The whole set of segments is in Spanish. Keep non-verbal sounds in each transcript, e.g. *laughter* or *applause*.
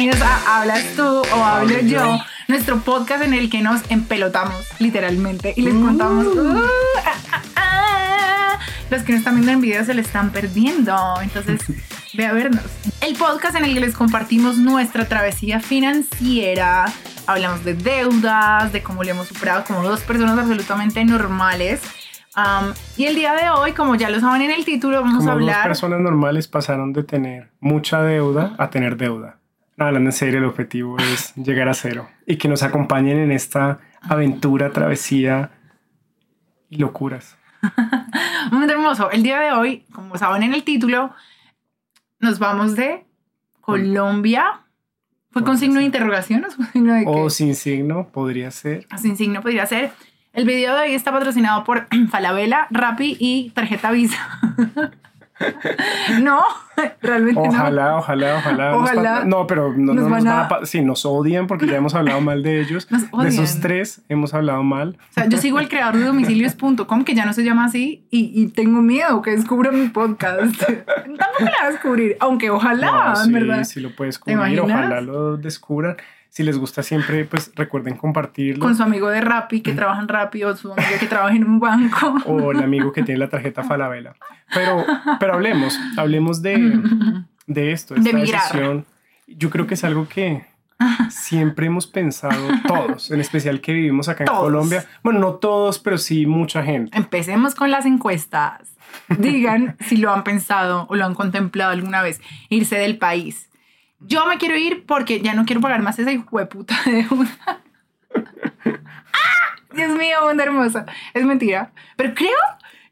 bienvenidos a Hablas tú o hablo yo, nuestro podcast en el que nos empelotamos literalmente y les contamos. "Uh, ah, ah, ah". Los que no están viendo en video se le están perdiendo, entonces *laughs* ve a vernos. El podcast en el que les compartimos nuestra travesía financiera, hablamos de deudas, de cómo le hemos superado como dos personas absolutamente normales. Um, y el día de hoy, como ya lo saben en el título, vamos Como a dos hablar. personas normales pasaron de tener mucha deuda a tener deuda. Hablando en serio, el objetivo es *laughs* llegar a cero y que nos acompañen en esta aventura, travesía y locuras. *laughs* Momento hermoso. El día de hoy, como saben en el título, nos vamos de Colombia. ¿Fue con signo de interrogación o fue signo de qué? O sin signo podría ser. Sin signo podría ser. El video de hoy está patrocinado por *clears throat* Falabella, Rappi y Tarjeta Visa. *laughs* *laughs* no, realmente no. Ojalá, ojalá, ojalá. Ojalá pa- No, pero no, nos no nos van van a- pa- Sí, nos odian porque ya hemos hablado mal de ellos. *laughs* Nos De esos tres hemos hablado mal. O sea, yo sigo el creador de domicilios.com, que ya no se llama así, y, y tengo miedo que descubra mi podcast. *laughs* Tampoco la va a descubrir, aunque ojalá, No, en sí, verdad. sí lo puedes ¿Te descubrir. Ojalá lo descubran. Si les gusta siempre, pues recuerden compartirlo. Con su amigo de Rappi, que trabaja en Rappi, o su amigo que trabaja en un banco. o el amigo que tiene la tarjeta Falabella. Pero, pero hablemos, hablemos de, de esto, De esta migrar. decisión. Yo creo que es algo que siempre hemos pensado todos, en especial que vivimos acá en Todos. Colombia. Bueno, no todos, pero sí mucha gente. Empecemos con las encuestas. Digan si lo han pensado o lo han contemplado alguna vez, irse del país. Yo me quiero ir porque ya no quiero pagar más esa hueputa deuda. *laughs* ¡Ah! Dios mío, onda hermosa. Es mentira. Pero creo,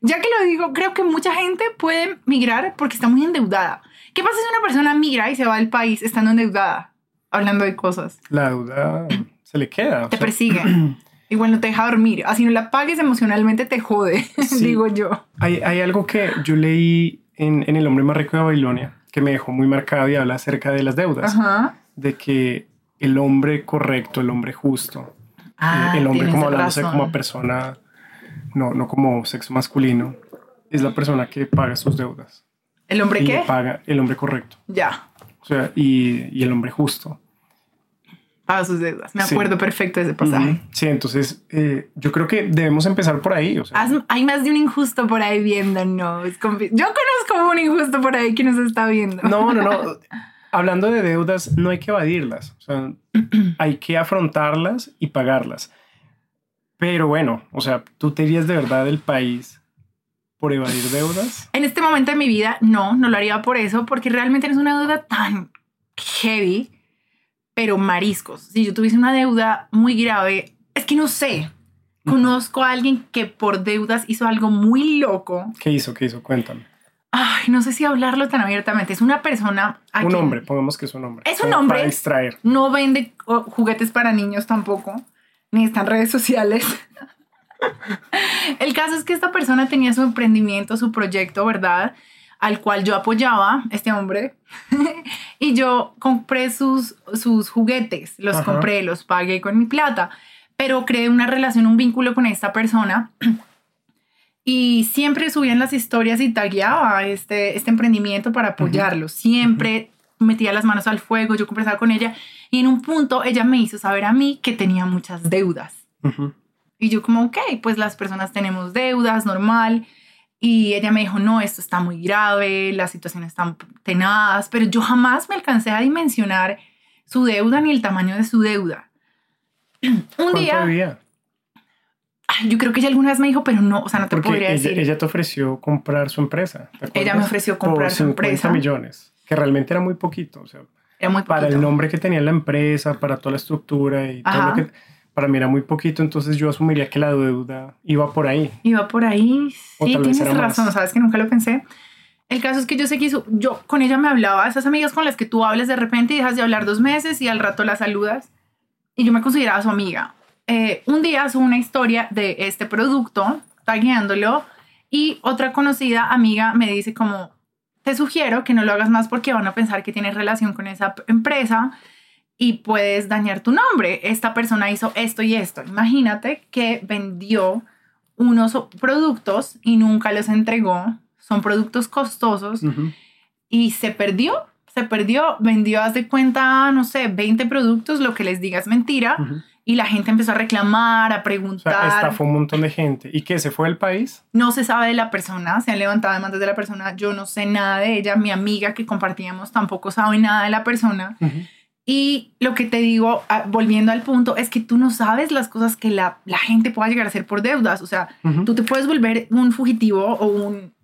ya que lo digo, creo que mucha gente puede migrar porque está muy endeudada. ¿Qué pasa si una persona migra y se va del país estando endeudada? Hablando de cosas. La duda se le queda. Te sea, persigue. *clears throat* Igual no te deja dormir. Así no la pagues emocionalmente te jode, *laughs* Sí. digo yo. hay, hay algo que yo leí en, en El hombre más rico de Babilonia que me dejó muy marcado y habla acerca de las deudas. Ajá. De que el hombre correcto, el hombre justo, Ah, el hombre como hablándose razón. como persona, no, no como sexo masculino, es la persona que paga sus deudas. ¿El hombre y qué? paga el hombre correcto. Ya, O sea, y, y el hombre justo. Paga sus deudas. Me Sí. acuerdo perfecto de ese pasaje. Sí, entonces eh, yo creo que debemos empezar por ahí. O sea, Hay más de un injusto por ahí viéndonos. Yo conozco un injusto por ahí que nos está viendo. no, no, no. *laughs* Hablando de deudas, no hay que evadirlas. O sea, *clears throat* hay que afrontarlas y pagarlas. Pero bueno, o sea, ¿tú te irías de verdad del país por evadir deudas? En este momento de mi vida, no, no lo haría por eso, porque realmente no es una deuda tan heavy, pero mariscos. Si yo tuviese una deuda muy grave, es que no sé. Conozco a alguien que por deudas hizo algo muy loco. ¿Qué hizo? ¿Qué hizo? Cuéntame. Ay, no sé si hablarlo tan abiertamente. Es una persona. a Un quien hombre, pongamos que es un hombre. Es un hombre. Para distraer. No vende juguetes para niños tampoco, ni está en redes sociales. *laughs* El caso es que esta persona tenía su emprendimiento, su proyecto, ¿verdad? Al cual yo apoyaba, este hombre, *laughs* y yo compré sus, sus juguetes, los Ajá. compré, los pagué con mi plata, pero creé una relación, un vínculo con esta persona *clears throat* y siempre subía en las historias y tagueaba este, este emprendimiento para apoyarlo. Siempre metía las manos al fuego, yo conversaba con ella y en un punto ella me hizo saber a mí que tenía muchas deudas. Y yo como, ok, pues las personas tenemos deudas, normal. Y ella me dijo, no, esto está muy grave, la situación está tenaz, pero yo jamás me alcancé a dimensionar su deuda ni el tamaño de su deuda. *clears throat* Un ¿Cuánto día, ay, yo creo que ella alguna vez me dijo, pero no, o sea, no te Porque podría ella, decir. ella te ofreció comprar su empresa. ¿te Ella me ofreció comprar Por su 50 empresa. millones, que realmente era muy poquito. O sea, Era muy para el poquito. nombre que tenía la empresa, para toda la estructura y todo lo que para mí era muy poquito, entonces yo asumiría que la deuda iba por ahí. Iba por ahí. Sí, tienes más. razón, sabes que nunca lo pensé. El caso es que yo sé que yo con ella me hablaba, esas amigas con las que tú hablas de repente y dejas de hablar dos meses y al rato la saludas. Y yo me consideraba su amiga. Eh, un día subo una historia de este producto, tagueándolo, y otra conocida amiga me dice como, te sugiero que no lo hagas más porque van a pensar que tienes relación con esa empresa y puedes dañar tu nombre. Esta persona hizo esto y esto. Imagínate que vendió unos productos y nunca los entregó. Son productos costosos y se perdió. se perdió, vendió, haz de cuenta, no sé, 20 productos, lo que les diga es mentira. Y la gente empezó a reclamar, a O preguntar. sea, estafó un montón de gente. ¿Y qué? ¿Se fue del país? No se sabe de la persona, se han levantado demandas de la persona. Yo no sé nada de ella. Mi amiga que compartíamos tampoco sabe nada de la persona. Ujú. Y lo que te digo, ah, volviendo al punto, es que tú no sabes las cosas que la, la gente pueda llegar a hacer por deudas. O sea, Ujú. tú te puedes volver un fugitivo o un,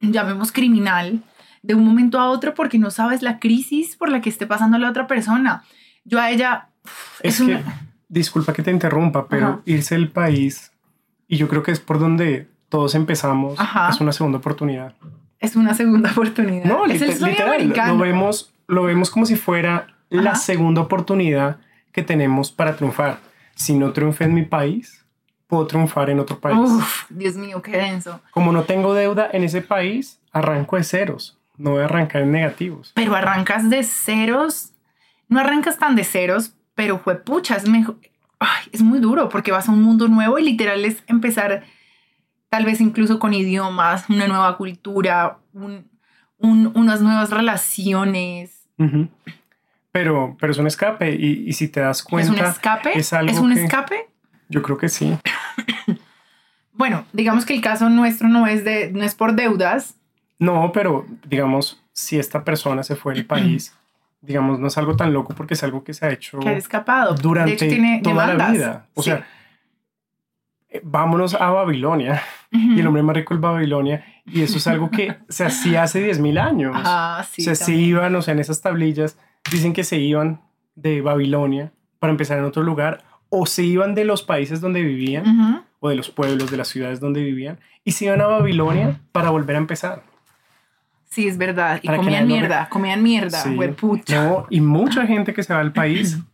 llamemos criminal, de un momento a otro porque no sabes la crisis por la que esté pasando la otra persona. Yo a ella... uf, Es, un- que, disculpa que te interrumpa, pero Ajá. irse del país, y yo creo que es por donde todos empezamos, Ajá. es una segunda oportunidad. es una segunda *laughs* oportunidad. No, es el literal, americano. lo vemos, lo vemos como si fuera la Ajá. segunda oportunidad que tenemos para triunfar. Si no triunfé en mi país, puedo triunfar en otro país. Uf, Dios mío, qué denso. Como no tengo deuda en ese país, arranco de ceros. No voy a arrancar en negativos. Pero arrancas de ceros, no arrancas tan de ceros, pero fue pucha, es mejor. Ay, es muy duro porque vas a un mundo nuevo y literal es empezar, tal vez incluso con idiomas, una nueva cultura, un- un- unas nuevas relaciones. Ujú. Pero, pero es un escape y, y si te das ¿Es cuenta, un escape? es algo un que- escape? yo creo que sí. *coughs* Bueno, digamos que el caso nuestro no es, de, no es por deudas. No, pero digamos, si esta persona se fue del *coughs* país, digamos, no es algo tan loco porque es algo que se ha hecho que ha escapado. durante hecho, tiene toda demandas. la vida. O Sí. sea, eh, vámonos a Babilonia y el hombre más rico es Babilonia y eso es algo que *laughs* se hacía hace 10.000 años. Ah, sí. o sea, se iban, o sea, en esas tablillas dicen que se iban de Babilonia para empezar en otro lugar o se iban de los países donde vivían o de los pueblos, de las ciudades donde vivían y se iban a Babilonia para volver a empezar. Sí, es verdad. Y comían mierda, comían mierda, Sí. huepucha. No, y mucha gente que se va al país *clears throat*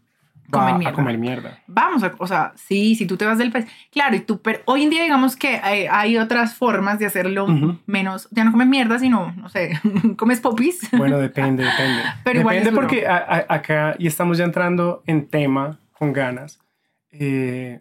va Comen a mierda. comer mierda. Vamos, a, o sea, sí, si tú te vas del país. Claro, y tú, pero hoy en día digamos que hay, hay otras formas de hacerlo menos. Ya no comes mierda, sino, no sé, *laughs* comes popis. Bueno, depende, *laughs* depende. Pero igual depende porque a- a- acá, y estamos ya entrando en tema con ganas, eh,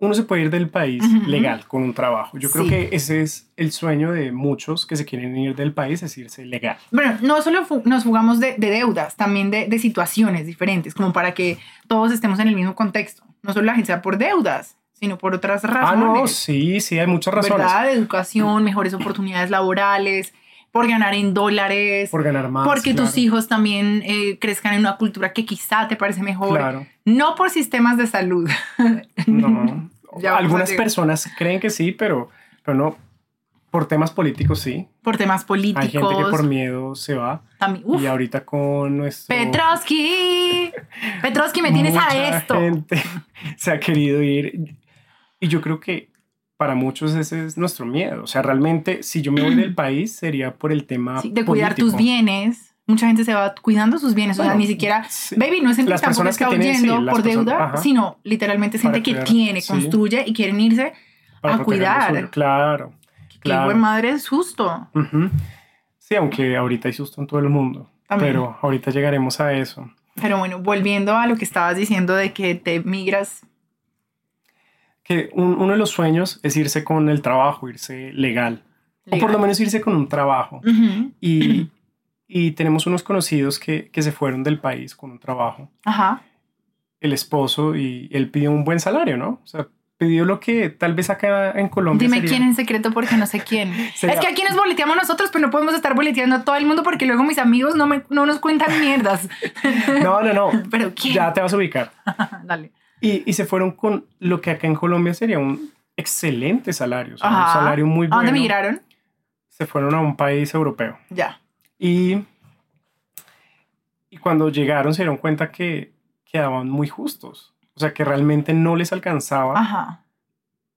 uno se puede ir del país legal con un trabajo. Yo creo que ese es el sueño de muchos que se quieren ir del país, es irse legal. Bueno, no solo nos jugamos de, de deudas, también de, de situaciones diferentes, como para que todos estemos en el mismo contexto. No solo la sea por deudas, sino por otras razones. Ah, no, sí, sí, hay muchas razones. ¿Verdad? Educación, mejores oportunidades laborales, por ganar en dólares. Por ganar más. porque tus hijos también eh, crezcan en una cultura que quizá te parece mejor. Claro, No por sistemas de salud. *laughs* no. *laughs* Algunas personas creen que sí, pero, pero no. Por temas políticos sí. por temas políticos. Hay gente que por miedo se va. también. Uf, Y ahorita con nuestro... Petrovsky. *laughs* Petrovsky, me tienes a esto. gente se ha querido ir. Y yo creo que para muchos ese es nuestro miedo. O sea, realmente si yo me voy del *clears throat* país sería por el tema Sí, de cuidar tus bienes. Mucha gente se va cuidando sus bienes. o sea, Bueno, ni siquiera. sí. Baby, no es gente que tampoco personas que está tienen, sí, huyendo las por personas- deuda, ajá. sino literalmente es gente que tiene, sí. construye y quieren irse Para a cuidar. Claro. Qué Claro. buen madre es justo. Ujú. Sí, aunque ahorita hay susto en todo el mundo. También. Pero ahorita llegaremos a eso. Pero bueno, volviendo a lo que estabas diciendo de que te migras. Que un- uno de los sueños es irse con el trabajo, irse legal. O por legal. lo menos irse con un trabajo. Ujú. Y, y tenemos unos conocidos que, que se fueron del país con un trabajo. Ajá. El esposo y él pidió un buen salario, ¿no? O sea, pidió lo que tal vez acá en Colombia Dime sería- quién en secreto porque no sé quién. *laughs* Es que aquí nos boleteamos nosotros, pero no podemos estar boleteando a todo el mundo porque luego mis amigos no, me, no nos cuentan mierdas. *laughs* No, no, no. *laughs* Pero quién. Ya te vas a ubicar. Dale. Y, y se fueron con lo que acá en Colombia sería un excelente salario. o sea, un salario muy ¿A bueno. dónde migraron? Se fueron a un país europeo. Ya. Y, y cuando llegaron se dieron cuenta que quedaban muy justos. O sea, que realmente no les alcanzaba Ajá.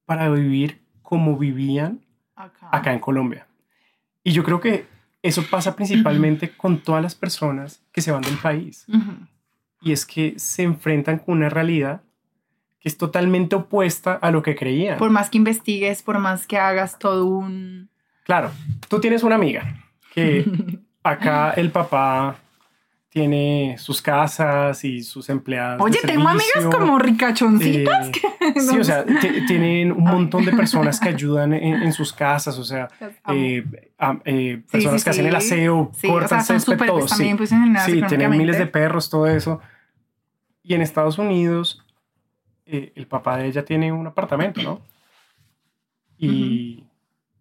para vivir como vivían Acá. acá en Colombia. Y yo creo que eso pasa principalmente con todas las personas que se van del país. Ujú. Y es que se enfrentan con una realidad que es totalmente opuesta a lo que creían. Por más que investigues, por más que hagas todo un... Claro, tú tienes una amiga que *laughs* acá el papá tiene sus casas y sus empleadas. de Oye, tengo amigas como ricachoncitas. Eh, que *laughs* Sí, o sea, tienen un montón de personas que *laughs* ayudan en, en sus casas, o sea, amo. eh, eh, Sí, personas sí, que hacen el aseo, Sí, o cortan sea, césped, súper todo, pues, sí. tienen miles de perros, todo eso. Y en Estados Unidos, eh, el papá de ella tiene un apartamento, ¿no? Y,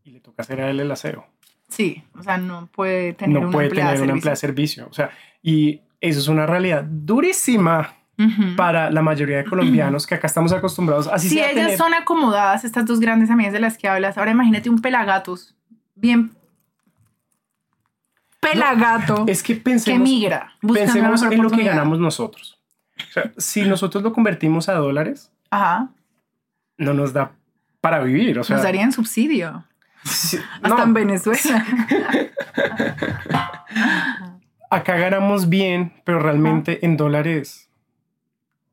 y le toca hacer a él el aseo. Sí, o sea, no puede tener no una puede empleada tener de una empleada servicio. O sea, y eso es una realidad durísima Ujú. para la mayoría de colombianos que acá estamos acostumbrados así Si ellas tener- son acomodadas, estas dos grandes amigas de las que hablas, ahora imagínate un pelagatos, bien pelagato, Es que que pensemos, migra, buscando la pensemos en lo que ganamos nosotros. O sea, si nosotros lo convertimos a dólares, Ajá, no nos da para vivir. O sea, nos darían subsidio, hasta no, en Venezuela. *laughs* acá ganamos bien, pero realmente en dólares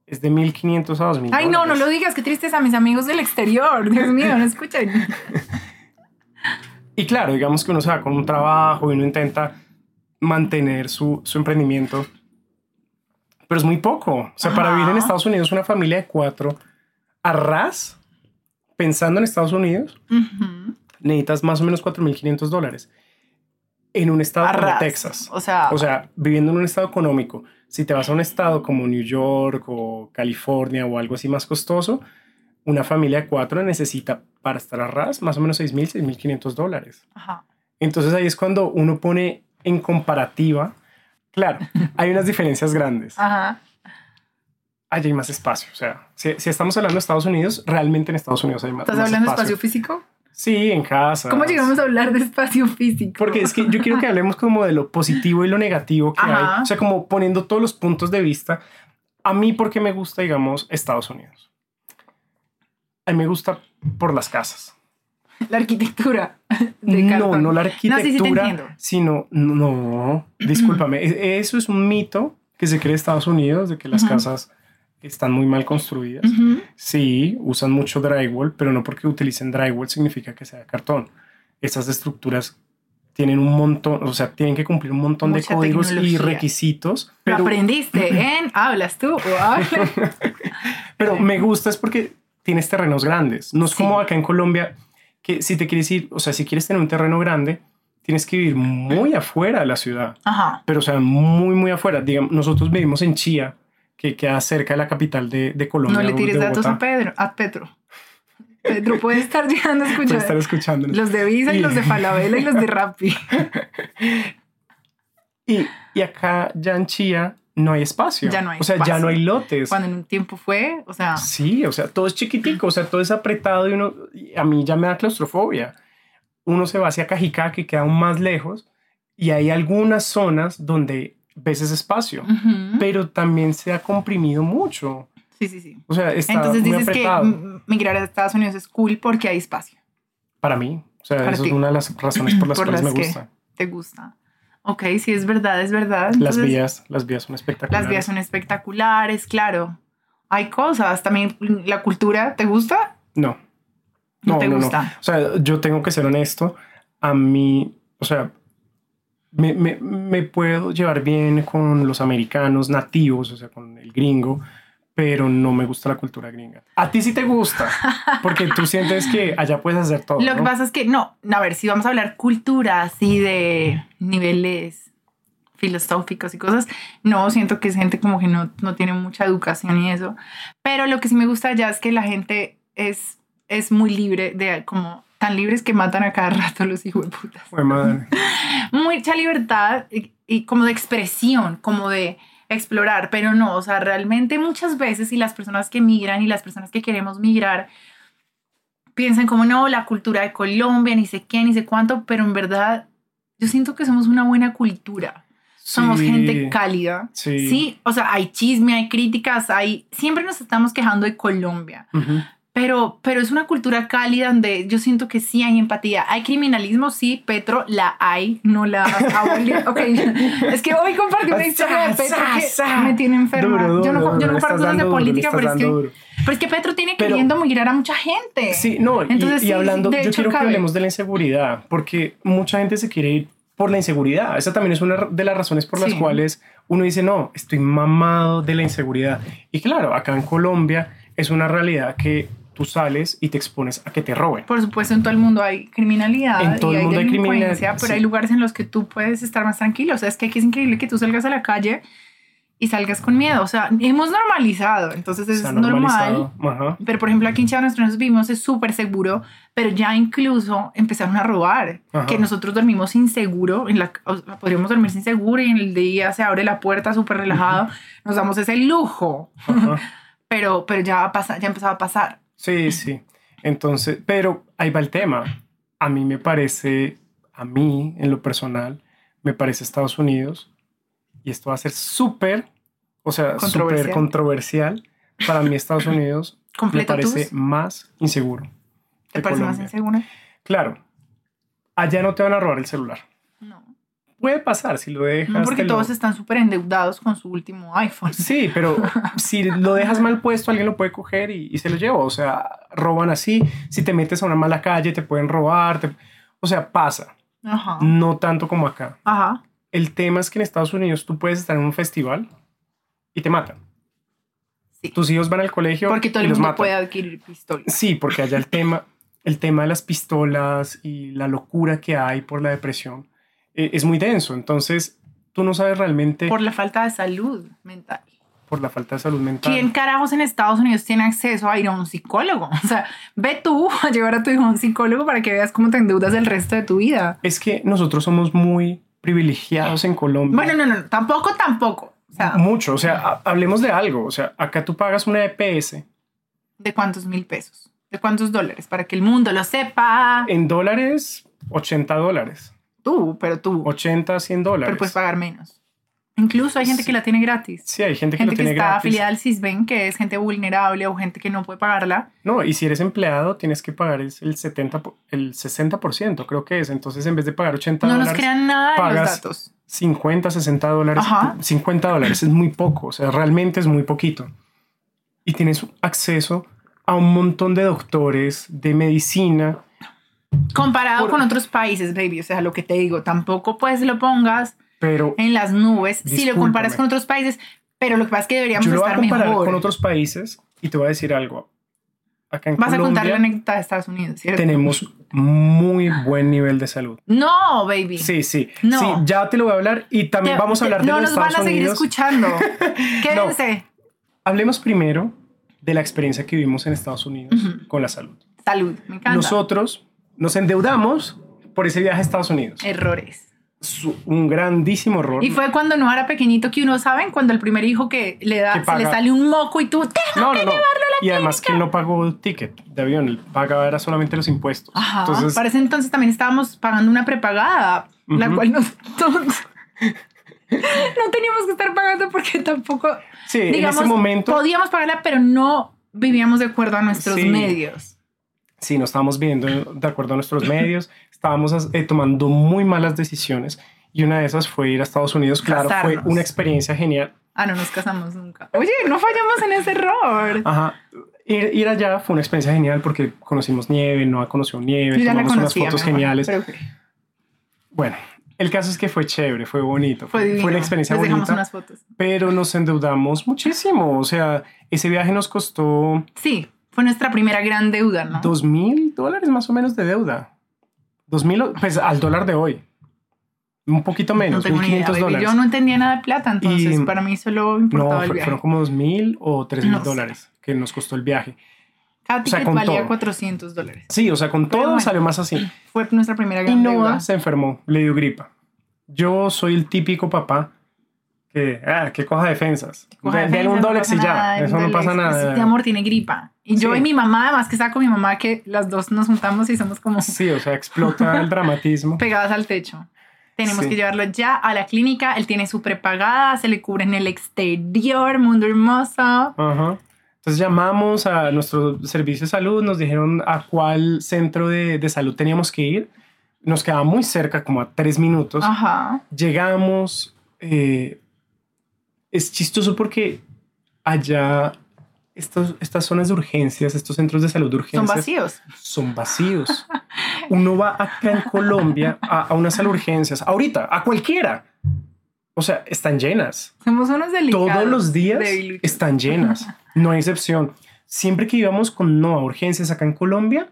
es de 1500 a 2000. Ay, no, no lo digas, qué tristes a mis amigos del exterior, Dios mío, no escuchen. *laughs* Y claro, digamos que uno se va con un trabajo y uno intenta mantener su, su emprendimiento, pero es muy poco. O sea, para vivir en Estados Unidos, una familia de cuatro, a ras, pensando en Estados Unidos. Necesitas más o menos 4.500 dólares. En un estado como Arras. Texas. O sea, O sea, viviendo en un estado económico, si te vas a un estado como New York o California o algo así más costoso, una familia de cuatro necesita para estar a ras más o menos 6.000, 6.500 dólares. ajá. Entonces ahí es cuando uno pone en comparativa, claro, hay unas diferencias grandes. Ajá. Allí hay más espacio. O sea, si, si estamos hablando de Estados Unidos, realmente en Estados Unidos hay más, ¿Estás más hablando de espacio físico? Sí, en casa. ¿Cómo llegamos a hablar de espacio físico? Porque es que yo quiero que hablemos como de lo positivo y lo negativo que Ajá. hay. O sea, como poniendo todos los puntos de vista. A mí, porque me gusta, digamos, Estados Unidos. A mí me gusta por las casas. La arquitectura. De no, no la No, sí, sí arquitectura, sino, no, discúlpame, e- eso es un mito que se cree en Estados Unidos, de que las Ujú. casas están muy mal construidas. Sí, usan mucho drywall, pero no porque utilicen drywall significa que sea cartón. Estas estructuras tienen un montón, o sea, tienen que cumplir un montón de códigos y requisitos. Lo Pero, aprendiste *laughs* en hablas tú o hablas. *laughs* pero me gusta es porque tienes terrenos grandes. No es Sí. como acá en Colombia, que si te quieres ir, o sea, si quieres tener un terreno grande, tienes que vivir muy afuera de la ciudad. Ajá. Pero, o sea, muy, muy afuera. Digamos, nosotros vivimos en Chía, que queda cerca de la capital de, de Colombia. No le tires datos a Pedro, a Petro. *laughs* Pedro puede estar llegando a escuchar estar escuchándonos. los de Visa y Y- los de Falabella y los de *laughs* Rappi. Y, y acá ya en Chía no hay espacio. Ya no hay O sea, ya espacio. no hay lotes. Cuando en un tiempo fue, o sea, Sí, o sea, todo es chiquitico, o sea, todo es apretado y uno, y a mí ya me da claustrofobia. Uno se va hacia Cajicá, que queda aún más lejos, y hay algunas zonas donde ves ese espacio, ujú. pero también se ha comprimido mucho. sí, sí, sí. O sea, está Entonces muy dices que apretado mm, migrar a Estados Unidos es cool porque hay espacio. para mí. O sea, Para eso ti. es una de las razones por *clears throat* las Por cuales las me que- gusta. ¿Te gusta? Ok, sí, es verdad, es verdad. Las Entonces, vías, las vías son espectaculares. Las vías son espectaculares, claro. Hay cosas, también la cultura, ¿te gusta? No. No, No, te no, no. gusta. O sea, yo tengo que ser honesto. A mí, o sea, me, me- me puedo llevar bien con los americanos nativos, o sea, con el gringo, pero no me gusta la cultura gringa. A ti sí te gusta, porque tú sientes que allá puedes hacer todo. Lo que pasa es que, no, a ver, si vamos a hablar cultura así de niveles filosóficos y cosas, no, siento que es gente como que no, no tiene mucha educación y eso. Pero lo que sí me gusta allá es que la gente es, es muy libre, de como tan libres que matan a cada rato los hijos de putas. Madre. mucha libertad y, y como de expresión, como de explorar, pero no, o sea, realmente muchas veces y las personas que migran y las personas que queremos migrar piensan como no, la cultura de Colombia, ni sé qué, ni sé cuánto, pero en verdad yo siento que somos una buena cultura. Somos Sí, gente cálida. Sí. Sí, o sea, hay chisme, hay críticas, hay siempre nos estamos quejando de Colombia. Ujú. Pero, pero es una cultura cálida donde yo siento que sí hay empatía. Hay criminalismo, sí, Petro, la hay, no la abolido. *laughs* Ok, *laughs* es que hoy compartí una historia de Petro que me tiene enferma. Duro, yo no, duro, yo no comparto cosas de duro, política, pero es, que, duro. pero es que Petro tiene Pero- queriendo migrar a mucha gente. Sí, no, y- Entonces, y, sí, hablando, yo hecho, quiero que cabe. hablemos de la inseguridad, porque mucha gente se quiere ir por la inseguridad. Esa también es una de las razones por las Sí. cuales uno dice, no, estoy mamado de la inseguridad. Y claro, acá en Colombia es una realidad que tú sales y te expones a que te roben. Por supuesto, en todo el mundo hay criminalidad En todo y el hay mundo hay delincuencia, criminalidad, pero sí. hay lugares en los que tú puedes estar más tranquilo. O sea, es que aquí es increíble que tú salgas a la calle y salgas con miedo. O sea, hemos normalizado, entonces es Está normal. normalizado. Ajá. Pero, por ejemplo, aquí en Chile nosotros vivimos es súper seguro, pero ya incluso empezaron a robar. Ajá. Que nosotros dormimos inseguro, en la, o sea, podríamos dormir sin seguro y en el día se abre la puerta súper relajado. Nos damos ese lujo, *laughs* pero, pero ya, va a pasar, ya empezaba a pasar. Sí, sí. Entonces, pero ahí va el tema. A mí me parece, a mí en lo personal, me parece Estados Unidos, y esto va a ser súper, o sea, súper Controversial. Para mí Estados *laughs* Unidos me parece tus. más inseguro. ¿Te parece más inseguro? Claro, allá no te van a robar el celular. No. Puede pasar si lo dejas. No, porque lo- todos están súper endeudados con su último iPhone. Sí, pero *laughs* si lo dejas mal puesto, alguien lo puede coger y, y se lo lleva. O sea, roban así. Si te metes a una mala calle, te pueden robar. te- O sea, pasa. Ajá. No tanto como acá. Ajá. El tema es que en Estados Unidos tú puedes estar en un festival y te matan. Sí. Tus hijos van al colegio Porque todo y el los mundo puede adquirir pistolas. Sí, porque allá el tema, el tema de las pistolas y la locura que hay por la depresión eh, es muy denso. Entonces, tú no sabes realmente Por por, la falta de salud mental. la falta de salud mental. ¿Quién carajos en Estados Unidos tiene acceso a ir a un psicólogo? *laughs* O sea, ve tú a llevar a tu hijo a un psicólogo para que veas cómo te endeudas el resto de tu vida. Es que nosotros somos muy privilegiados en Colombia. Bueno, no, no, tampoco, tampoco. O sea, Mucho. O sea, ha- hablemos de algo. O sea, acá tú pagas una EPS ¿de cuántos mil pesos? ¿De cuántos dólares? Para que el mundo lo sepa. en dólares, 80 dólares. Tú, pero tú. 80, 100 dólares. Pero puedes pagar menos. Incluso hay gente que la tiene gratis. Sí, hay gente que gente lo que tiene está gratis. afiliada al CISBEN, que es gente vulnerable o gente que no puede pagarla. No, y si eres empleado, tienes que pagar el el 70, po- el 60%, creo que es. Entonces, en vez de pagar 80 No nos dólares, crean nada de los pagas- datos. 50, 60 dólares. Ajá. 50 dólares es muy poco, o sea, realmente es muy poquito. Y tienes acceso a un montón de doctores de medicina. Comparado Por- con otros países, baby. O sea, lo que te digo, tampoco pues lo pongas Pero en las nubes si lo comparas con otros países. Pero lo que pasa es que deberíamos yo lo voy a estar comparar mejor. con otros países y te voy a decir algo. Acá en Vas a contar la Colombia anécdota de Estados Unidos, ¿cierto? tenemos muy buen nivel de salud. No, baby. Sí, sí. No. Sí, ya te lo voy a hablar y también Te- vamos a hablar de no los nos van Estados a seguir Unidos. escuchando. *laughs* Quédense. Hablemos primero de la experiencia que vivimos en Estados Unidos Ujú. con la salud. Salud, me encanta. Nosotros nos endeudamos por ese viaje a Estados Unidos. Errores. Su- un grandísimo error. Y fue cuando no era pequeñito que uno, ¿saben? Cuando el primer hijo que le da, Que se le sale un moco y tú, ¡te! no, no, no. Y además que él no pagó el ticket de avión, él pagaba era solamente los impuestos. Ajá. Entonces, Para ese entonces también estábamos pagando una prepagada, la Ujú. cual nos, todos- *laughs* no teníamos que estar pagando porque tampoco, sí, digamos, en ese momento, podíamos pagarla, pero no vivíamos de acuerdo a nuestros Sí. medios. Sí, no estábamos viendo de acuerdo a nuestros medios, *laughs* estábamos eh, tomando muy malas decisiones y una de esas fue ir a Estados Unidos. Claro, Casarnos. fue una experiencia genial. Ah, no nos casamos nunca. Oye, no fallamos en ese error. Ajá. Ir, ir allá fue una experiencia genial porque conocimos nieve, no conoció nieve, Yo ya la tomamos unas fotos geniales. pero Bueno, el caso es que fue chévere, fue bonito, fue fue, una experiencia dejamos bonita, unas fotos. pero nos endeudamos muchísimo. O sea, ese viaje nos costó Sí, fue nuestra primera gran deuda, ¿no? dos mil dólares más o menos de deuda. Dos mil, pues al dólar de hoy. Un poquito no menos, idea, quinientos baby. dólares. Yo no entendía nada de plata, entonces Y- para mí solo importaba No, el viaje. fueron como dos mil o tres mil No dólares que nos costó el viaje. Cada o sea, con valía todo. 400 dólares. Sí, o sea, con Pero todo bueno. salió más así. Fue nuestra primera Y gran Noah deuda. se enfermó, le dio gripa. Yo soy el típico papá que, ah, que coja defensas. Coja De, defensa, denle un Dolex y ya, nada, eso no pasa nada. Este amor tiene gripa. Y yo Sí. y mi mamá, además que estaba con mi mamá, que las dos nos juntamos y somos como Sí, o sea, explota el *laughs* dramatismo. pegadas al techo. Tenemos Sí. que llevarlo ya a la clínica. Él tiene su prepagada, se le cubre en el exterior, mundo hermoso. Ajá. Entonces llamamos a nuestro servicio de salud, nos dijeron a cuál centro de, de salud teníamos que ir. Nos quedaba muy cerca, como a tres minutos. Ajá. Llegamos. eh, es chistoso porque allá estos, estas zonas de urgencias, estos centros de salud de Son urgencias, vacíos. son vacíos. Uno va acá en Colombia a, a unas urgencias, ahorita, a cualquiera. o sea, están llenas. Somos unos delicados. Todos los días debiluchos. están llenas. No hay excepción. Siempre que íbamos con no a urgencias acá en Colombia,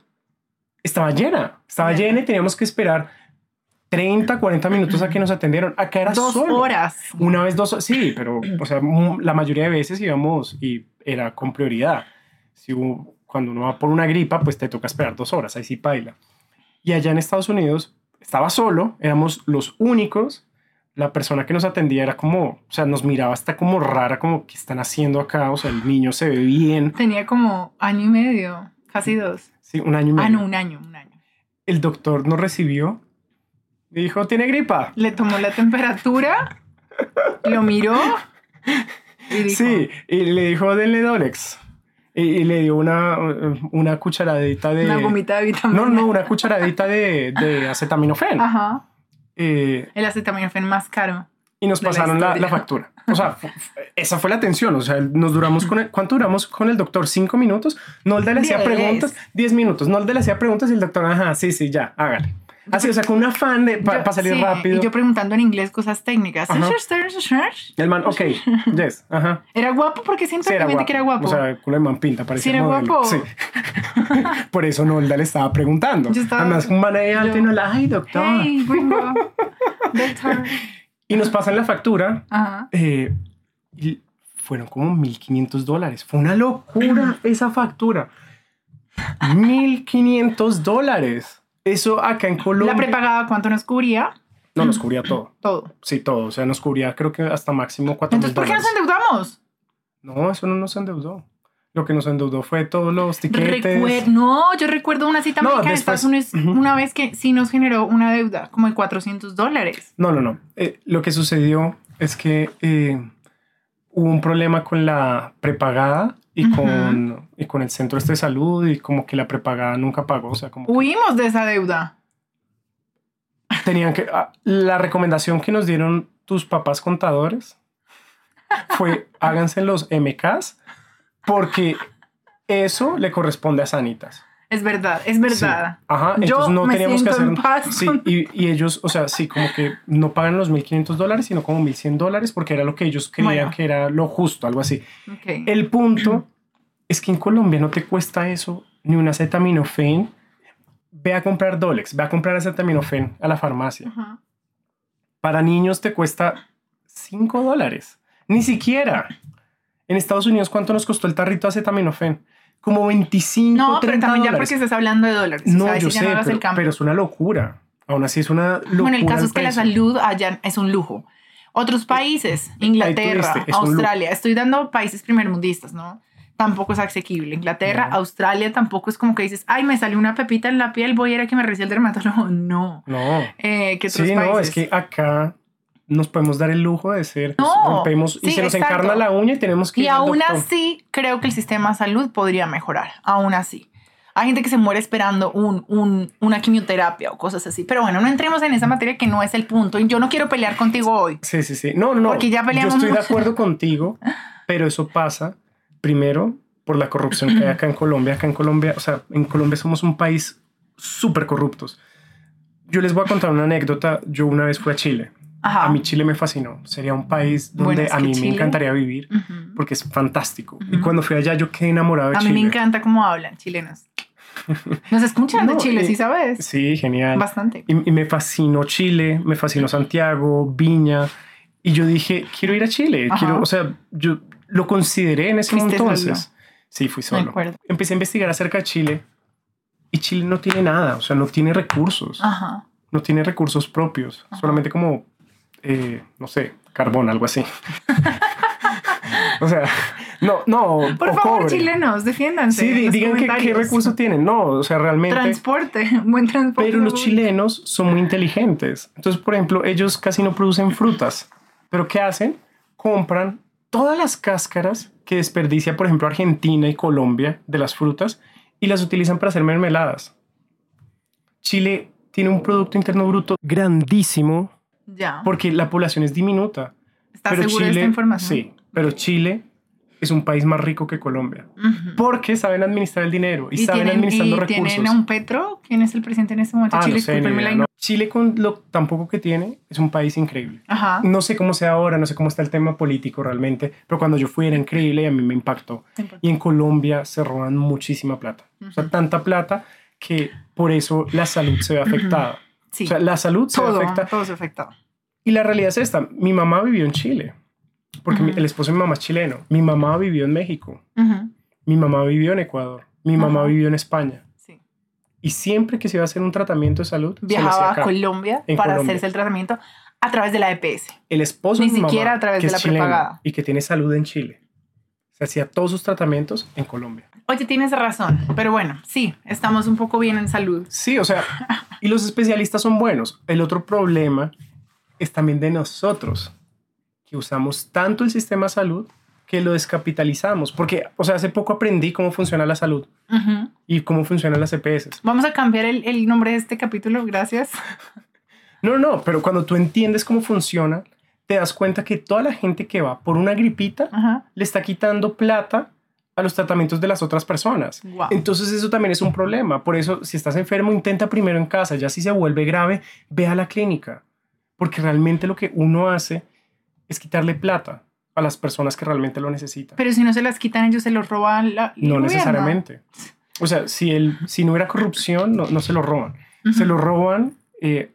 estaba llena. Estaba llena y teníamos que esperar 30, 40 minutos a que nos atendieron. Acá era Dos solo. horas. Una vez, dos, sí, pero, o sea, la mayoría de veces íbamos y era con prioridad. Si hubo- cuando uno va por una gripa, pues te toca esperar dos horas, ahí sí paila. Y allá en Estados Unidos estaba solo, éramos los únicos. La persona que nos atendía era como, o sea, nos miraba hasta como rara, como, ¿qué están haciendo acá? O sea, el niño se ve bien. Tenía como año y medio, casi dos. Sí, un año y medio. Ah, no, un año, un año. El doctor nos recibió dijo, ¿tiene gripa? Le tomó la temperatura, lo miró y dijo, Sí, y le dijo, denle Dolex. Y, y le dio una, una cucharadita de... una gomita de vitamina. No, no, una cucharadita de, de acetaminofén. Ajá. Eh, El acetaminofén más caro. y nos la pasaron la, historia. la factura. O sea, esa fue la atención. O sea, nos duramos con el, ¿cuánto duramos con el doctor? ¿Cinco minutos? Nolda le hacía preguntas. Diez minutos. Nolda le hacía preguntas y el doctor, ajá, sí, sí, ya, hágale. Así, o sea, con un afán de, para Yo- salir sí, rápido. Y yo preguntando en inglés cosas técnicas. Ajá. El man, ok, yes, ajá. Era guapo porque siento Sí, era guapo. que era guapo. O sea, culo de man pinta, parecía Sí, era modelo. guapo. Sí. *laughs* Por eso Nolda le estaba preguntando. Yo estaba- Además, un man ahí alto y Nolda, ay, doctor. hey, gringo. *laughs* Doctor. Y nos pasan la factura Ajá. eh, y fueron como 1.500 dólares. Fue una locura *clears throat* esa factura. 1.500 dólares. Eso acá en Colombia. La prepagada, ¿cuánto nos cubría? No, nos cubría todo. *clears throat* Todo. Sí, todo. O sea, nos cubría creo que hasta máximo 4 Entonces, ¿por qué nos endeudamos? No, eso no nos endeudó. Lo que nos endeudó fue todos los tiquetes. Recuer- no, yo recuerdo una cita médica después- Estados Unidos Ujú. una vez que sí nos generó una deuda como de 400 dólares. No, no, no. Eh, lo que sucedió es que eh, hubo un problema con la prepagada y, con, y con el centro este de salud y como que la prepagada nunca pagó. O sea, como Huimos de esa deuda. tenían que... ah, la recomendación que nos dieron tus papás contadores fue háganse los MKs porque eso le corresponde a Sanitas. Es verdad, es verdad. Sí. Ajá, Yo entonces no me teníamos que hacer. en paz Sí, con- y, y ellos, o sea, sí, como que no pagan los 1.500 dólares, sino como 1.100 dólares, porque era lo que ellos creían Bueno. que era lo justo, algo así. Ok. El punto es que en Colombia no te cuesta eso ni un acetaminofén. Ve a comprar Dolex, ve a comprar acetaminofén a la farmacia. Ajá. Para niños te cuesta 5 dólares. Ni siquiera. En Estados Unidos, ¿cuánto nos costó el tarrito de acetaminofén? Como 25, No, pero 30 también ya dólares. porque estás hablando de dólares. No, o sea, yo si ya no sé, pero, es una locura. Aún así es una locura. Bueno, el caso es que la salud allá es un lujo. Otros países, Inglaterra, es. Australia, estoy dando países primermundistas, ¿no? Tampoco es asequible. Inglaterra, No. Australia tampoco es como que dices, ay, me salió una pepita en la piel, voy a ir a que me revise el dermatólogo. *laughs* No. No. Eh, que otros Sí, países. no, es que acá nos podemos dar el lujo de ser, No, rompemos y se nos exacto. encarna la uña y tenemos que Y ir aún así, creo que el sistema de salud podría mejorar. Aún así. Hay gente que se muere esperando un, un- una quimioterapia o cosas así. Pero bueno, no entremos en esa materia que no es el punto. Y yo no quiero pelear contigo hoy. Sí, sí, sí. No, no. Porque ya peleamos Yo estoy de acuerdo contigo, pero eso pasa primero por la corrupción que hay acá en Colombia. Acá en Colombia, o sea, en Colombia somos un país súper corruptos. Yo les voy a contar una anécdota. Yo una vez fui a Chile. Ajá. A mí Chile me fascinó. Sería un país donde Bueno, a mí Chile- me encantaría vivir porque es fantástico. Y cuando fui allá yo quedé enamorado de A mí Chile. me encanta cómo hablan chilenos. *laughs* Nos escuchan de No, Chile, y- ¿sí sabes? Sí, genial. Bastante. Y, y me fascinó Chile, me fascinó Santiago, Viña. Y yo dije, quiero ir a Chile. Ajá. Quiero, o sea, yo lo consideré en ese ¿Fuiste entonces. solo? Sí, fui De solo. Empecé a investigar acerca de Chile y Chile no tiene nada, o sea, no tiene recursos, Ajá. no tiene recursos propios, Ajá. solamente como, eh, no sé, carbón, algo así. *laughs* o sea, no, no, Por o favor, cobre. chilenos, defiéndanse. Sí, en digan qué, qué recursos tienen. No, o sea, realmente. Transporte, *laughs* buen transporte. Pero los chilenos son muy inteligentes. Entonces, por ejemplo, ellos casi no producen frutas. Pero ¿qué hacen? Compran todas las cáscaras que desperdicia, por ejemplo, Argentina y Colombia de las frutas y las utilizan para hacer mermeladas. Chile tiene un Producto Interno Bruto grandísimo Ya. porque la población es diminuta. ¿Estás pero seguro de Chile, esta información? Sí, pero Chile es un país más rico que Colombia. Ujú. Porque saben administrar el dinero y, Y saben administrar y los recursos. tienen a un Petro. ¿Quién es el presidente en este momento? Ah, Chile, no sé, ni idea, no. Chile con lo tan poco que tiene es un país increíble. Ajá. No sé cómo sea ahora, no sé cómo está el tema político realmente, pero cuando yo fui era increíble y a mí me impactó. Y en Colombia se roban muchísima plata. O sea, tanta plata que por eso la salud se ve afectada. Sí. O sea, la salud se ve todo, todo se afectado. Y la realidad es esta. Mi mamá vivió en Chile, porque el esposo de mi mamá es chileno. Mi mamá vivió en México. Mi mamá vivió en Ecuador. Mi mamá vivió en España. Sí. Y siempre que se iba a hacer un tratamiento de salud, Viajaba a. Colombia para Colombia. hacerse el tratamiento a través de la EPS. El esposo Ni de mi mamá, siquiera a través que de la prepagada. Y que tiene salud en Chile. Se hacía todos sus tratamientos en Colombia. Oye, tienes razón, pero bueno, sí, estamos un poco bien en salud. Sí, o sea, *laughs* y los especialistas son buenos. El otro problema es también de nosotros, que usamos tanto el sistema de salud que lo descapitalizamos. Porque, o sea, hace poco aprendí cómo funciona la salud Ujú. y cómo funcionan las EPS. Vamos a cambiar el, el nombre de este capítulo, gracias. *laughs* No, no, pero cuando tú entiendes cómo funciona, te das cuenta que toda la gente que va por una gripita Ajá. le está quitando plata a los tratamientos de las otras personas. Wow. Entonces eso también es un problema. Por eso, si estás enfermo, intenta primero en casa. Ya si se vuelve grave, ve a la clínica. Porque realmente lo que uno hace es quitarle plata a las personas que realmente lo necesitan. Pero si no se las quitan, ellos se los roban la, no gobierno. necesariamente. O sea, si, el, si no hubiera corrupción, no, no se lo roban. Se lo roban eh,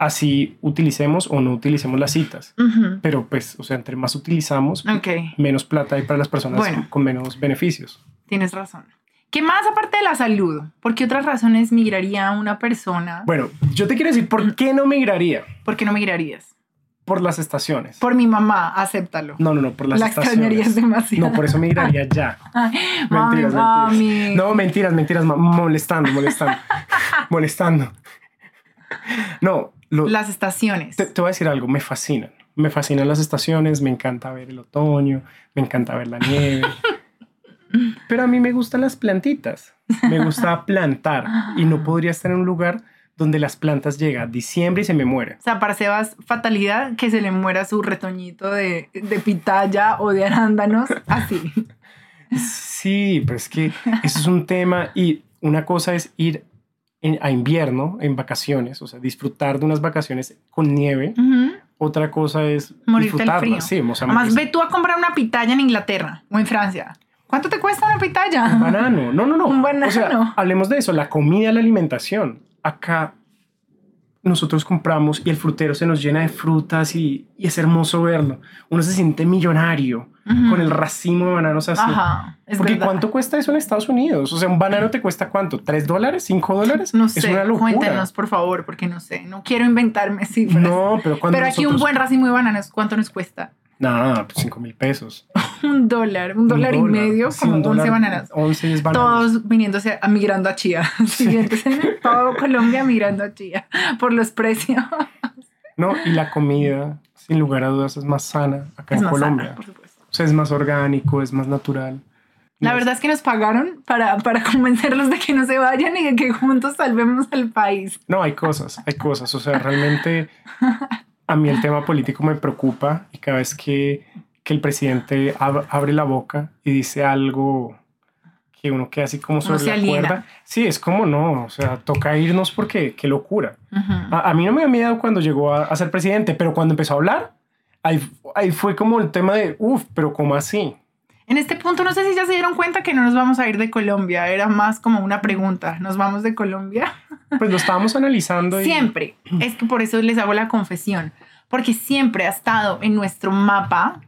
así utilicemos o no utilicemos las citas. Pero pues, o sea, entre más utilizamos, menos plata hay para las personas Bueno. con menos beneficios. tienes razón. ¿Qué más aparte de la salud? ¿Por qué otras razones migraría una persona? Bueno, yo te quiero decir por qué no migraría. ¿Por qué no migrarías? Por las estaciones. Por mi mamá, acéptalo. No, no, no, por las la extrañarías estaciones. demasiado. No, por eso migraría ya. *laughs* Mentiras, mami, mentiras. mami. No, mentiras, mentiras, molestando, molestando. *laughs* molestando. No, lo- Las estaciones. te, te voy a decir algo, me fascinan. Me fascinan las estaciones, me encanta ver el otoño, me encanta ver la nieve. *laughs* Pero a mí me gustan las plantitas. Me gusta *laughs* plantar y no podría estar en un lugar donde las plantas llegan diciembre y se me mueren. O sea, para Sebas, fatalidad que se le muera su retoñito de, de pitaya o de arándanos, así. *laughs* Sí, pero es que eso es un tema y una cosa es ir en- a invierno, en vacaciones, o sea, disfrutar de unas vacaciones con nieve. Ujú. Otra cosa es Morirte disfrutarlas. Sí, o sea, Además, ve tú a comprar una pitaya en Inglaterra o en Francia. ¿Cuánto te cuesta una pitaya? Un banano. No, no, no. Un banano. O sea, hablemos de eso, la comida, la alimentación. Acá nosotros compramos y el frutero se nos llena de frutas y, y es hermoso verlo. Uno se siente millonario Con el racimo de bananos así. Ajá, es Porque verdad. ¿cuánto cuesta eso en Estados Unidos? O sea, un banano te cuesta cuánto? ¿Tres dólares? ¿Cinco dólares? No es sé, una locura. cuéntenos, por favor, porque no sé. No quiero inventarme cifras. No, pero cuando Pero aquí un buen racimo de bananos, ¿cuánto nos cuesta? Nada, pues cinco mil pesos. *laughs* Un dólar, un dólar, y medio, Sí, como un 11 dólar, bananas. 11 es bananas. Todos viniéndose, a, migrando a Chía. *laughs* Siguiente escena, todo Colombia migrando a Chía por los precios. No, y la comida, sin lugar a dudas, es más sana acá Es en más Colombia. sana, por supuesto. O sea, es más orgánico, es más natural. La verdad es que nos pagaron para, para *laughs* convencerlos de que no se vayan y de que juntos salvemos al país. No, hay cosas, hay cosas. O sea, realmente a mí el tema político me preocupa y cada vez que, que el presidente ab- abre la boca y dice algo que uno queda así como sobre la cuerda. Sí, es como no, o sea, toca irnos porque qué locura. Ujú. A, a mí no me da miedo cuando llegó a, a ser presidente, pero cuando empezó a hablar, ahí, ahí fue como el tema de, uff, pero ¿cómo así? En este punto, no sé si ya se dieron cuenta que no nos vamos a ir de Colombia. Era más como una pregunta. ¿Nos vamos de Colombia? *laughs* Pues lo estábamos analizando. Y, Siempre. Es que por eso les hago la confesión. Porque siempre ha estado en nuestro mapa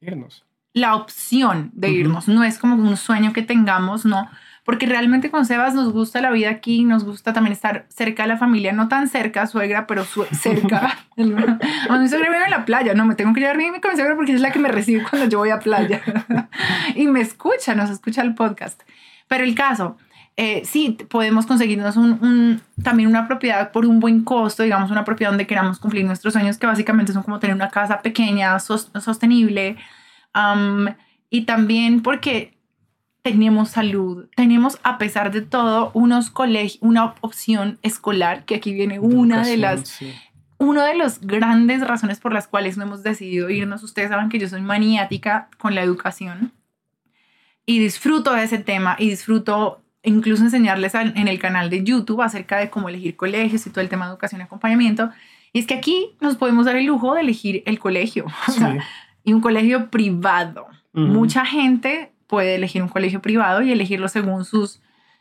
irnos. la opción de irnos. No es como un sueño que tengamos, no. Porque realmente con Sebas nos gusta la vida aquí, nos gusta también estar cerca de la familia, no tan cerca, suegra, pero su- *laughs* cerca. a mi suegra vive en la playa, no, me tengo que llevar bien con mi suegra porque es la que me recibe cuando yo voy a playa. *laughs* y me escucha, nos escucha el podcast. Pero el caso, eh, sí, podemos conseguirnos un, un- también una propiedad por un buen costo, digamos una propiedad donde queramos cumplir nuestros sueños, que básicamente son como tener una casa pequeña, sos- sostenible, Am, y también porque tenemos salud, tenemos a pesar de todo unos colegios, una opción escolar, que aquí viene una de las sí. una de las grandes razones por las cuales no hemos decidido irnos, ustedes saben que yo soy maniática con la educación y disfruto de ese tema y disfruto incluso enseñarles en el canal de YouTube acerca de cómo elegir colegios y todo el tema de educación y acompañamiento. Y es que aquí nos podemos dar el lujo de elegir el colegio *laughs* y un colegio privado. Mucha gente puede elegir un colegio privado y elegirlo según sus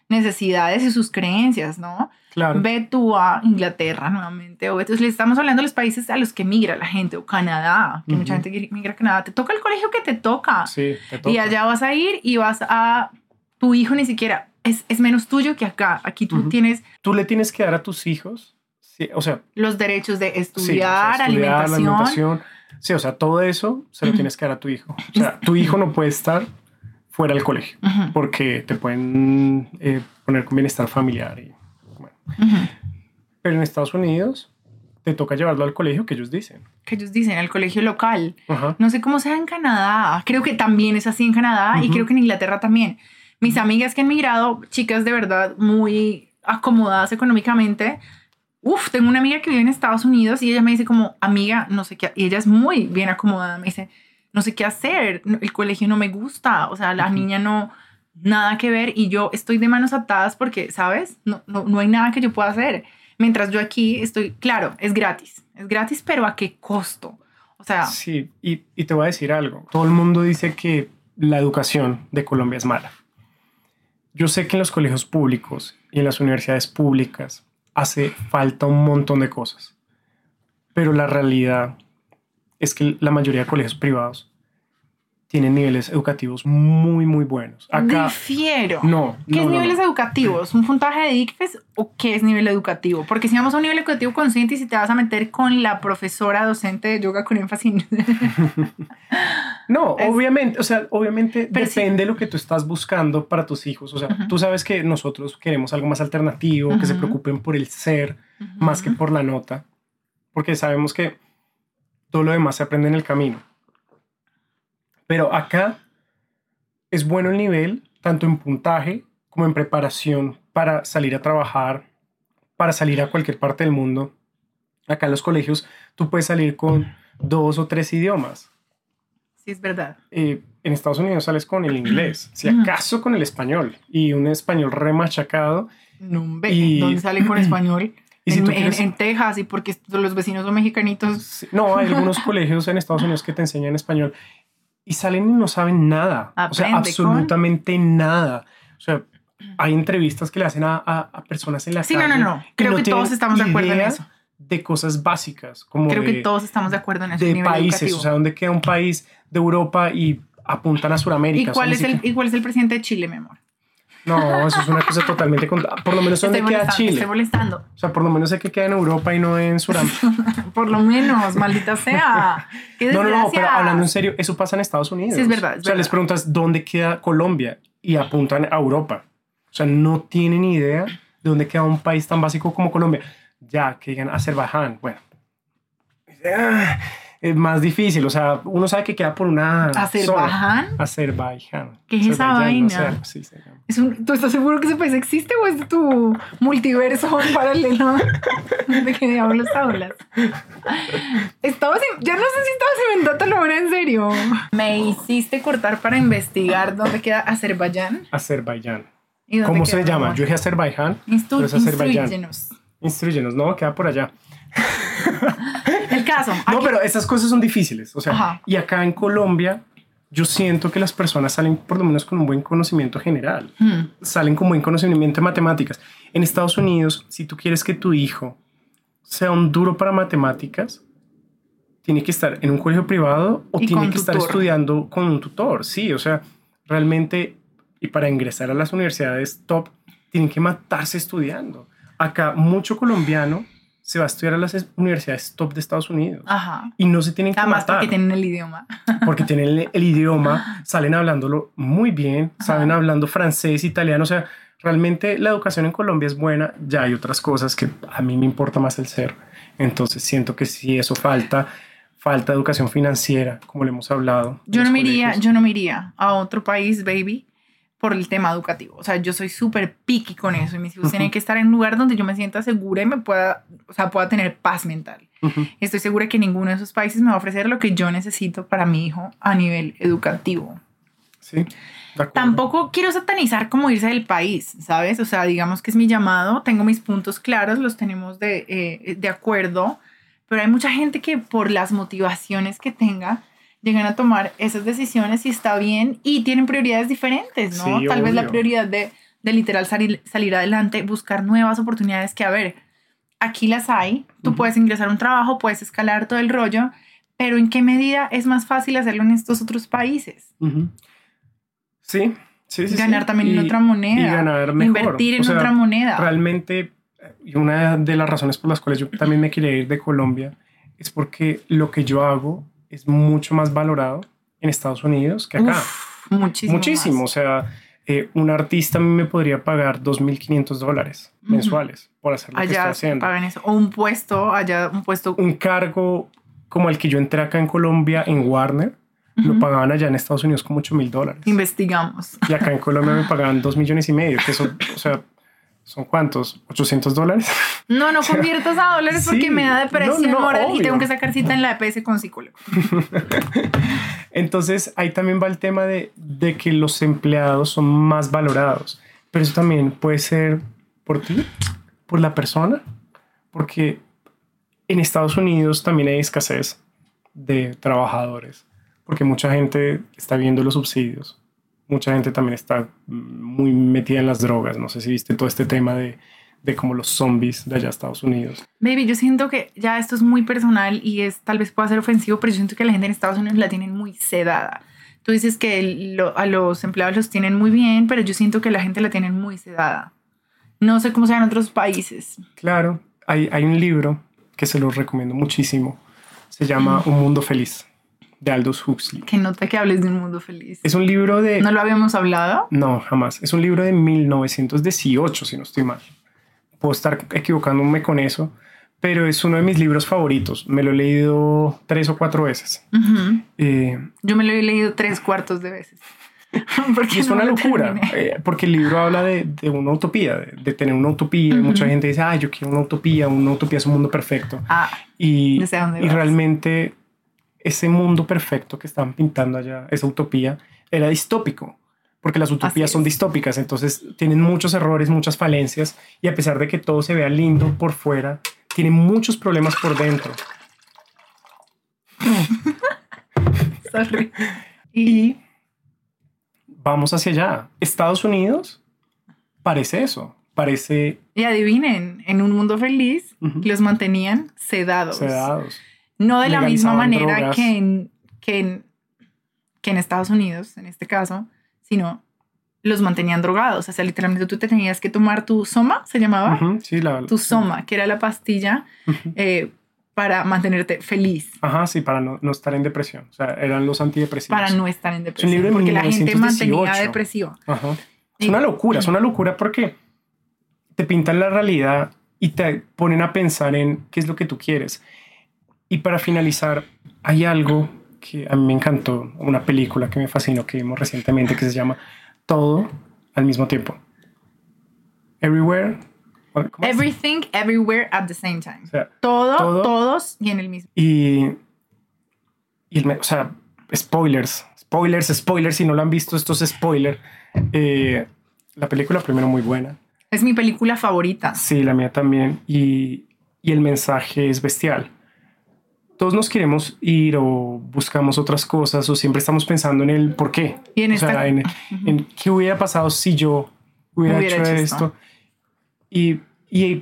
necesidades y sus creencias, ¿no? Claro. Ve tú a Inglaterra nuevamente, o entonces le estamos hablando de los países a los que migra la gente, o Canadá, que mucha gente migra a Canadá, te toca el colegio que te toca. Sí, te toca. Y allá vas a ir y vas a, tu hijo ni siquiera, es, es menos tuyo que acá, aquí tú tienes... Tú le tienes que dar a tus hijos, sí, o sea... Los derechos de estudiar, alimentación. Sí, o sea, todo eso se lo tienes que dar a tu hijo. O sea, tu hijo no puede estar fuera del colegio, porque te pueden eh, poner con bienestar familiar. Y, Pero en Estados Unidos te toca llevarlo al colegio que ellos dicen. Que ellos dicen, al colegio local. No sé cómo sea en Canadá. Creo que también es así en Canadá y creo que en Inglaterra también. Mis amigas que han migrado, chicas de verdad muy acomodadas económicamente, Uf, tengo una amiga que vive en Estados Unidos y ella me dice como, amiga, no sé qué, y ella es muy bien acomodada, me dice, no sé qué hacer, el colegio no me gusta, o sea, la niña no, nada que ver y yo estoy de manos atadas porque, ¿sabes? No, no, no hay nada que yo pueda hacer. Mientras yo aquí estoy, claro, es gratis, es gratis, pero ¿a qué costo? O sea... Sí, y, y te voy a decir algo. Todo el mundo dice que la educación de Colombia es mala. Yo sé que en los colegios públicos y en las universidades públicas hace falta un montón de cosas, pero la realidad es que la mayoría de colegios privados tienen niveles educativos muy, muy buenos. Acá, Difiero. No. ¿Qué es niveles educativos? ¿Un puntaje de ICFES o qué es nivel educativo? Porque si vamos a un nivel educativo consciente y si te vas a meter con la profesora docente de yoga con énfasis. *laughs* no, obviamente, o sea, obviamente depende de lo que tú estás buscando para tus hijos. O sea, tú sabes que nosotros queremos algo más alternativo, que se preocupen por el ser más que por la nota, porque sabemos que todo lo demás se aprende en el camino. Pero acá es bueno el nivel, tanto en puntaje como en preparación para salir a trabajar, para salir a cualquier parte del mundo. Acá en los colegios tú puedes salir con dos o tres idiomas. Sí, es verdad. Eh, en Estados Unidos sales con el inglés, si acaso con el español, y un español remachacado. No, y... ¿Dónde salen con español? *clears throat* en, Texas y porque los vecinos son mexicanitos. No, hay algunos *laughs* colegios en Estados Unidos que te enseñan español y salen y no saben nada. o sea, absolutamente nada. O sea, hay entrevistas que le hacen a, a, personas en la sí, no, no, no. Creo que, todos estamos de acuerdo en eso. De cosas básicas, como Creo que todos estamos de acuerdo en eso. De países, o sea, ¿dónde queda un país de Europa y apuntan a Sudamérica? ¿Y cuál, es el, ¿Y cuál es el presidente de Chile, mi amor? No, eso es una cosa totalmente... Por lo menos dónde queda Chile. Estoy molestando. O sea, por lo menos sé que queda en Europa y no en Sudamérica. *laughs* por lo menos, maldita sea. no, no, no, pero hablando en serio, eso pasa en Estados Unidos. Sí, es verdad. o sea, les preguntas dónde queda Colombia y apuntan a Europa. O sea, no tienen idea de dónde queda un país tan básico como Colombia. Ya, que digan Azerbaiyán. Bueno es más difícil. O sea, uno sabe que queda por una. ¿Azerbaiyán? Azerbaiyán. ¿Qué es esa vaina? sí, ¿Es un, ¿Tú estás seguro que ese país existe o es tu multiverso *laughs* paralelo? ¿De qué diablos hablas? Estabas, ya no sé si estabas inventando la hora en serio. Me hiciste cortar para investigar dónde queda Azerbaiyán. Azerbaiyán. ¿Cómo se llama? Yo dije Azerbaiyán. Instru Instruyenos. Instruyenos, no, queda por allá. *laughs* El caso. No, pero estas cosas son difíciles. O sea, y acá en Colombia, yo siento que las personas salen por lo menos con un buen conocimiento general. Hmm. Salen con buen conocimiento de matemáticas. En Estados Unidos, si tú quieres que tu hijo sea un duro para matemáticas, tiene que estar en un colegio privado o tiene que estar estudiando con un tutor. Sí, o sea, realmente, y para ingresar a las universidades top, tienen que matarse estudiando. Acá mucho colombiano se va a estudiar a las universidades top de Estados Unidos. Ajá. Y no se tienen que Además matar. porque tienen el idioma. Porque tienen el, idioma, *laughs* salen hablándolo muy bien, saben hablando francés, italiano, o sea, realmente la educación en Colombia es buena, ya hay otras cosas que a mí me importa más el ser. Entonces siento que si eso falta, falta educación financiera, como le hemos hablado. Yo no me iría, yo no me iría a otro país, baby, por el tema educativo. O sea, yo soy súper picky con eso y mis hijos tienen que estar en un lugar donde yo me sienta segura y me pueda, o sea, pueda tener paz mental. Estoy segura que ninguno de esos países me va a ofrecer lo que yo necesito para mi hijo a nivel educativo. Sí. Tampoco quiero satanizar como irse del país, ¿sabes? O sea, digamos que es mi llamado, tengo mis puntos claros, los tenemos de, eh, de acuerdo, pero hay mucha gente que por las motivaciones que tenga, llegan a tomar esas decisiones y está bien y tienen prioridades diferentes, ¿no? Tal vez la prioridad de, de literal salir, salir adelante, buscar nuevas oportunidades que, a ver, aquí las hay, tú puedes ingresar a un trabajo, puedes escalar todo el rollo, pero ¿en qué medida es más fácil hacerlo en estos otros países? Sí, sí, sí. Ganar también en otra moneda. Y ganar mejor. Invertir en otra moneda. Realmente, y una de las razones por las cuales yo también me quería ir de Colombia es porque lo que yo hago es mucho más valorado en Estados Unidos que acá. muchísimo. Muchísimo. O sea, eh, un artista a mí me podría pagar 2.500 dólares mensuales por hacer lo que está haciendo. Pagan eso. O un puesto, allá un puesto. Un cargo como el que yo entré acá en Colombia en Warner. Lo pagaban allá en Estados Unidos como 8 mil dólares. Investigamos. Y acá en Colombia me pagaban 2 millones y medio, que eso, o sea, ¿Son cuántos? ¿800 dólares? No, no *laughs* conviertas a dólares porque me da depresión moral y tengo que sacar cita en la EPS con psicólogo. *laughs* Entonces, ahí también va el tema de, de, que los empleados son más valorados. Pero eso también puede ser por ti, por la persona, porque en Estados Unidos también hay escasez de trabajadores, porque mucha gente está viendo los subsidios mucha gente también está muy metida en las drogas. No sé si viste todo este tema de, de como los zombies de allá Estados Unidos. Baby, yo siento que ya esto es muy personal y es tal vez pueda ser ofensivo, pero yo siento que la gente en Estados Unidos la tienen muy sedada. Tú dices que a los empleados los tienen muy bien, pero yo siento que la gente la tienen muy sedada. No sé cómo sea en otros países. Claro, hay, hay un libro que se lo recomiendo muchísimo. Se llama Un Mundo Feliz de Aldous Huxley. Que nota que hables de un mundo feliz. Es un libro de... ¿No lo habíamos hablado? No, jamás. Es un libro de 1918, si no estoy mal. Puedo estar equivocándome con eso, pero es uno de mis libros favoritos. Me lo he leído tres o cuatro veces. Eh, Yo me lo he leído tres cuartos de veces. *laughs* es una locura, eh, porque el libro habla de, de una utopía, de, tener una utopía. Mucha gente dice, ah, yo quiero una utopía, una utopía es un mundo perfecto. Ah, y, y realmente ese mundo perfecto que estaban pintando allá, esa utopía, era distópico, porque las utopías son distópicas, entonces tienen muchos errores, muchas falencias, y a pesar de que todo se vea lindo por fuera, tiene muchos problemas por dentro. *laughs* Y vamos hacia allá. Estados Unidos parece eso, parece... Y adivinen, en un mundo feliz los mantenían sedados. Sedados. No de la misma manera que en, que, en, que en Estados Unidos, en este caso, sino los mantenían drogados. O sea, literalmente tú te tenías que tomar tu soma, se llamaba. sí, la, tu soma, que era la pastilla eh, para mantenerte feliz. Ajá, sí, para no, no, estar en depresión. O sea, eran los antidepresivos. Para no estar en depresión. porque la gente mantenía depresiva. Ajá. Es una locura, es una locura porque te pintan la realidad y te ponen a pensar en qué es lo que tú quieres. Y para finalizar, hay algo que a mí me encantó, una película que me fascinó que vimos recientemente que se llama Todo al mismo tiempo. Everywhere. Everything, everywhere at the same time. todo, todos y en el mismo. Y, y o sea, spoilers, spoilers, spoilers. Si no lo han visto, esto es spoiler. Eh, la película primero muy buena. Es mi película favorita. Sí, la mía también. Y, y el mensaje es bestial todos nos queremos ir o buscamos otras cosas o siempre estamos pensando en el por qué. Y en, o sea, en, qué hubiera pasado si yo hubiera, hecho, esto. Y, y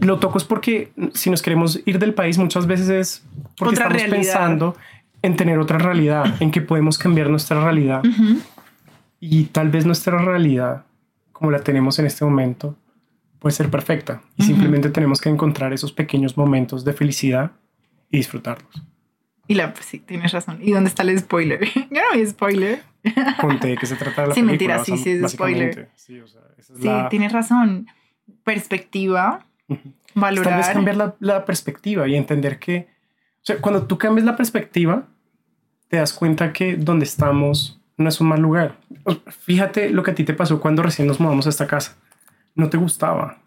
lo toco es porque si nos queremos ir del país muchas veces es porque estamos pensando en tener otra realidad, en que podemos cambiar nuestra realidad. Y tal vez nuestra realidad, como la tenemos en este momento, puede ser perfecta. Y simplemente tenemos que encontrar esos pequeños momentos de felicidad y disfrutarlos. Y la, pues sí, tienes razón. ¿Y dónde está el spoiler? *laughs* Yo no vi spoiler. Conté que se trata de la sí, mentira, sí, sí, es spoiler. Sí, o sea, esa es sí tienes razón. Perspectiva, valorar. Tal vez cambiar la, la, perspectiva y entender que, o sea, cuando tú cambias la perspectiva, te das cuenta que donde estamos no es un mal lugar. Fíjate lo que a ti te pasó cuando recién nos mudamos a esta casa. No te gustaba.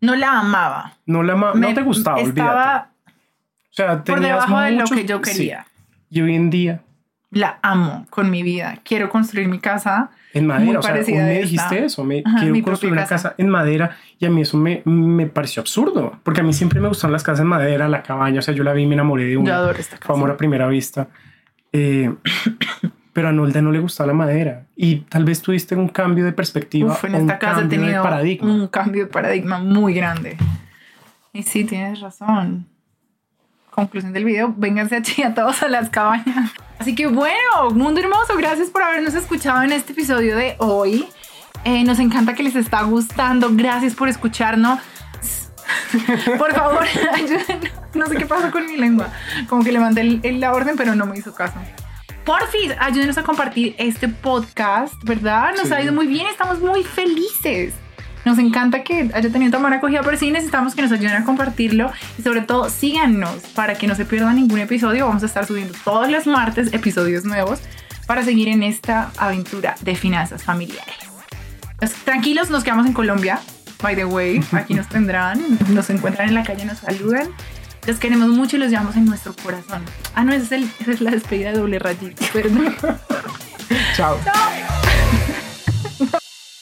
No la amaba. No la amaba. No te gustaba, estaba O sea, por debajo de lo que yo quería. Y hoy en día. La amo con mi vida. Quiero construir mi casa. En madera, o sea, me dijiste eso, me quiero construir una casa. en madera y a mí eso me, me, pareció absurdo, porque a mí siempre me gustaron las casas en madera, la cabaña, o sea, yo la vi y me enamoré de una. Yo adoro esta casa. Fue amor a primera vista. Eh, *coughs* pero a Nolda no le gustaba la madera y tal vez tuviste un cambio de perspectiva. Uf, en esta casa he tenido un cambio de paradigma muy grande. Y sí, tienes razón. Conclusión del video, vénganse aquí a todos a las cabañas. Así que bueno, mundo hermoso, gracias por habernos escuchado en este episodio de hoy. Eh, nos encanta que les está gustando. Gracias por escucharnos. *laughs* por favor, *laughs* ayúdenos. No sé qué pasó con mi lengua. Como que le mandé la orden, pero no me hizo caso. Por fin, ayúdenos a compartir este podcast, ¿verdad? Nos ha ido muy bien, estamos muy felices. Nos encanta que haya tenido tan buena acogida, pero sí necesitamos que nos ayuden a compartirlo y sobre todo síganos para que no se pierdan ningún episodio. Vamos a estar subiendo todos los martes episodios nuevos para seguir en esta aventura de finanzas familiares. Pues, tranquilos, nos quedamos en Colombia. By the way, aquí nos tendrán, nos encuentran en la calle, nos saludan los queremos mucho y los llevamos en nuestro corazón. Ah, no, esa es, es la despedida de doble rayito. Perdón. *laughs* Chao. Chao.